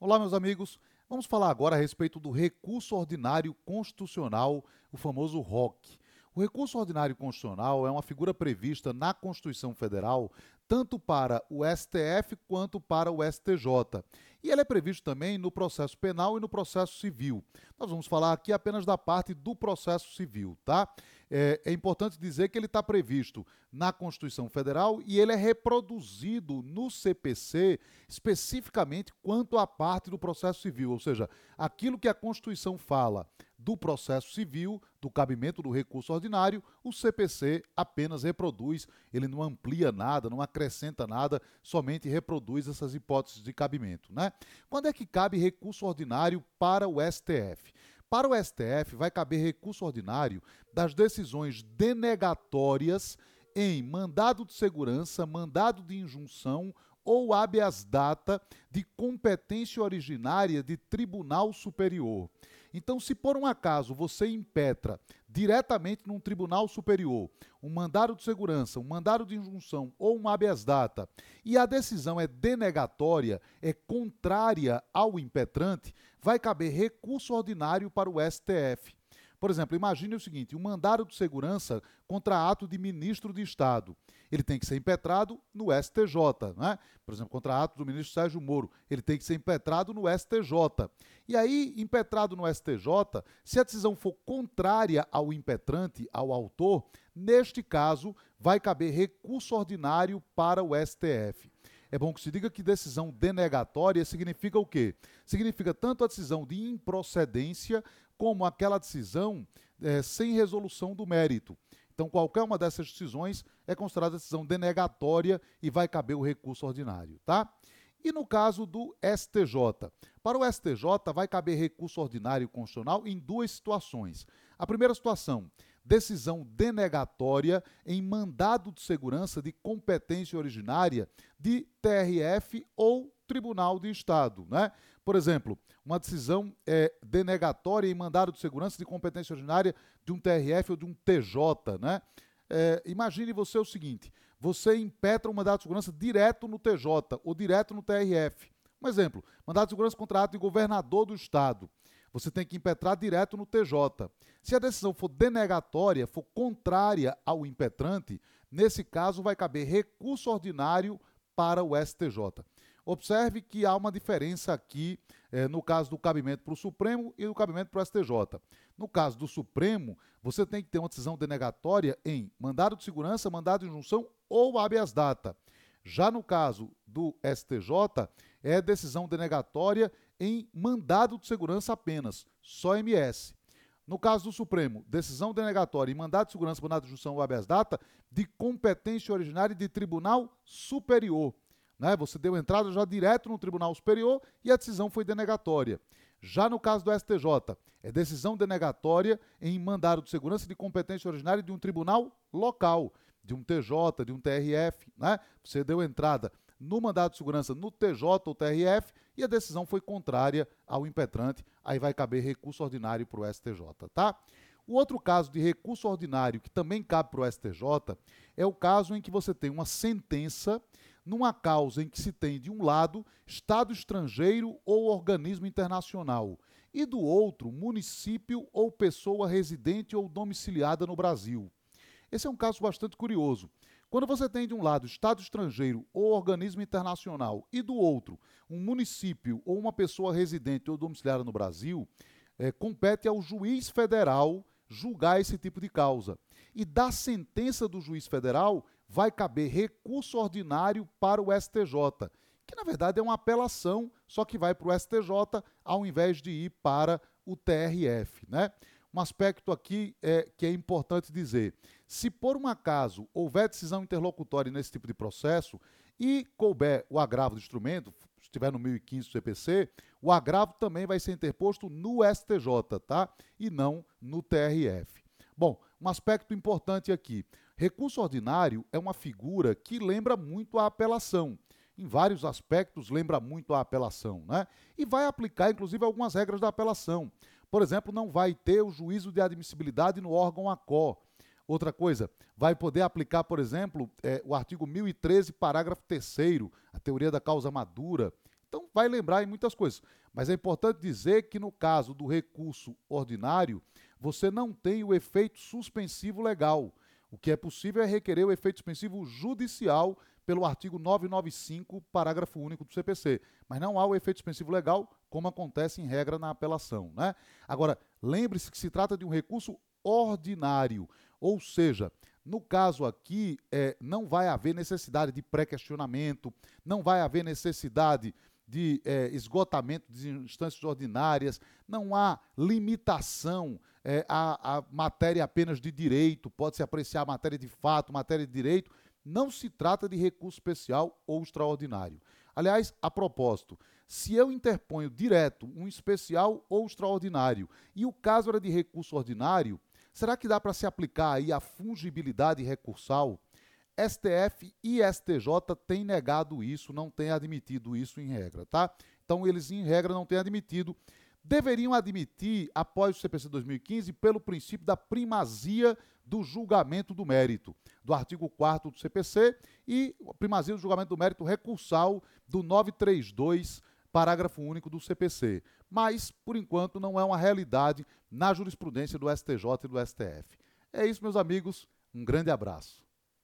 Olá, meus amigos. Vamos falar agora a respeito do recurso ordinário constitucional, o famoso ROC. O recurso ordinário constitucional é uma figura prevista na Constituição Federal tanto para o STF quanto para o STJ. E ele é previsto também no processo penal e no processo civil. Nós vamos falar aqui apenas da parte do processo civil, tá? É, é importante dizer que ele está previsto na Constituição Federal e ele é reproduzido no CPC especificamente quanto à parte do processo civil, ou seja, aquilo que a Constituição fala do processo civil, do cabimento do recurso ordinário, o CPC apenas reproduz, ele não amplia nada, não acrescenta nada, somente reproduz essas hipóteses de cabimento. Né? Quando é que cabe recurso ordinário para o STF? Para o STF, vai caber recurso ordinário das decisões denegatórias em mandado de segurança, mandado de injunção ou habeas data de competência originária de tribunal superior. Então, se por um acaso você impetra diretamente num tribunal superior um mandado de segurança, um mandado de injunção ou um habeas data e a decisão é denegatória, é contrária ao impetrante, vai caber recurso ordinário para o STF. Por exemplo, imagine o seguinte: um mandado de segurança contra ato de ministro de Estado. Ele tem que ser impetrado no STJ. Né? Por exemplo, contra ato do ministro Sérgio Moro. Ele tem que ser impetrado no STJ. E aí, impetrado no STJ, se a decisão for contrária ao impetrante, ao autor, neste caso, vai caber recurso ordinário para o STF. É bom que se diga que decisão denegatória significa o quê? Significa tanto a decisão de improcedência como aquela decisão é, sem resolução do mérito. Então, qualquer uma dessas decisões é considerada decisão denegatória e vai caber o recurso ordinário, tá? E no caso do STJ? Para o STJ, vai caber recurso ordinário constitucional em duas situações. A primeira situação, decisão denegatória em mandado de segurança de competência originária de TRF ou Tribunal de Estado. Né? Por exemplo, uma decisão é, denegatória em mandado de segurança de competência ordinária de um TRF ou de um TJ. Né? É, imagine você o seguinte: você impetra um mandado de segurança direto no TJ ou direto no TRF. Um exemplo: mandado de segurança contra ato de governador do Estado. Você tem que impetrar direto no TJ. Se a decisão for denegatória, for contrária ao impetrante, nesse caso vai caber recurso ordinário para o STJ. Observe que há uma diferença aqui eh, no caso do cabimento para o Supremo e do cabimento para o STJ. No caso do Supremo, você tem que ter uma decisão denegatória em mandado de segurança, mandado de injunção ou habeas data. Já no caso do STJ, é decisão denegatória em mandado de segurança apenas, só MS. No caso do Supremo, decisão denegatória em mandado de segurança, mandado de injunção ou habeas data de competência originária de tribunal superior. Né? Você deu entrada já direto no Tribunal Superior e a decisão foi denegatória. Já no caso do STJ, é decisão denegatória em mandado de segurança de competência originária de um tribunal local, de um TJ, de um TRF. Né? Você deu entrada no mandado de segurança no TJ ou TRF e a decisão foi contrária ao impetrante, aí vai caber recurso ordinário para o STJ, tá? O outro caso de recurso ordinário que também cabe para o STJ é o caso em que você tem uma sentença numa causa em que se tem, de um lado, Estado estrangeiro ou organismo internacional, e do outro, município ou pessoa residente ou domiciliada no Brasil. Esse é um caso bastante curioso. Quando você tem, de um lado, Estado estrangeiro ou organismo internacional, e do outro, um município ou uma pessoa residente ou domiciliada no Brasil, é, compete ao juiz federal julgar esse tipo de causa. E da sentença do juiz federal vai caber recurso ordinário para o STJ, que na verdade é uma apelação, só que vai para o STJ ao invés de ir para o TRF. Né? Um aspecto aqui é, que é importante dizer: se por um acaso houver decisão interlocutória nesse tipo de processo e couber o agravo do instrumento, estiver no 1015 do CPC, o agravo também vai ser interposto no STJ, tá? E não no TRF. Bom, um aspecto importante aqui: recurso ordinário é uma figura que lembra muito a apelação. Em vários aspectos, lembra muito a apelação, né? E vai aplicar, inclusive, algumas regras da apelação. Por exemplo, não vai ter o juízo de admissibilidade no órgão ACO. Outra coisa, vai poder aplicar, por exemplo, é, o artigo 1013, parágrafo 3, a teoria da causa madura. Então, vai lembrar em muitas coisas. Mas é importante dizer que no caso do recurso ordinário, você não tem o efeito suspensivo legal. O que é possível é requerer o efeito suspensivo judicial pelo artigo 995, parágrafo único do CPC. Mas não há o efeito suspensivo legal, como acontece em regra na apelação. Né? Agora, lembre-se que se trata de um recurso ordinário, ou seja, no caso aqui, é, não vai haver necessidade de pré-questionamento, não vai haver necessidade de é, esgotamento de instâncias ordinárias, não há limitação é, à, à matéria apenas de direito, pode-se apreciar matéria de fato, matéria de direito, não se trata de recurso especial ou extraordinário. Aliás, a propósito, se eu interponho direto um especial ou extraordinário e o caso era de recurso ordinário, será que dá para se aplicar aí a fungibilidade recursal? STF e STJ têm negado isso, não têm admitido isso em regra, tá? Então eles em regra não têm admitido deveriam admitir, após o CPC 2015, pelo princípio da primazia do julgamento do mérito, do artigo 4 do CPC, e primazia do julgamento do mérito recursal do 932, parágrafo único do CPC. Mas, por enquanto, não é uma realidade na jurisprudência do STJ e do STF. É isso, meus amigos. Um grande abraço.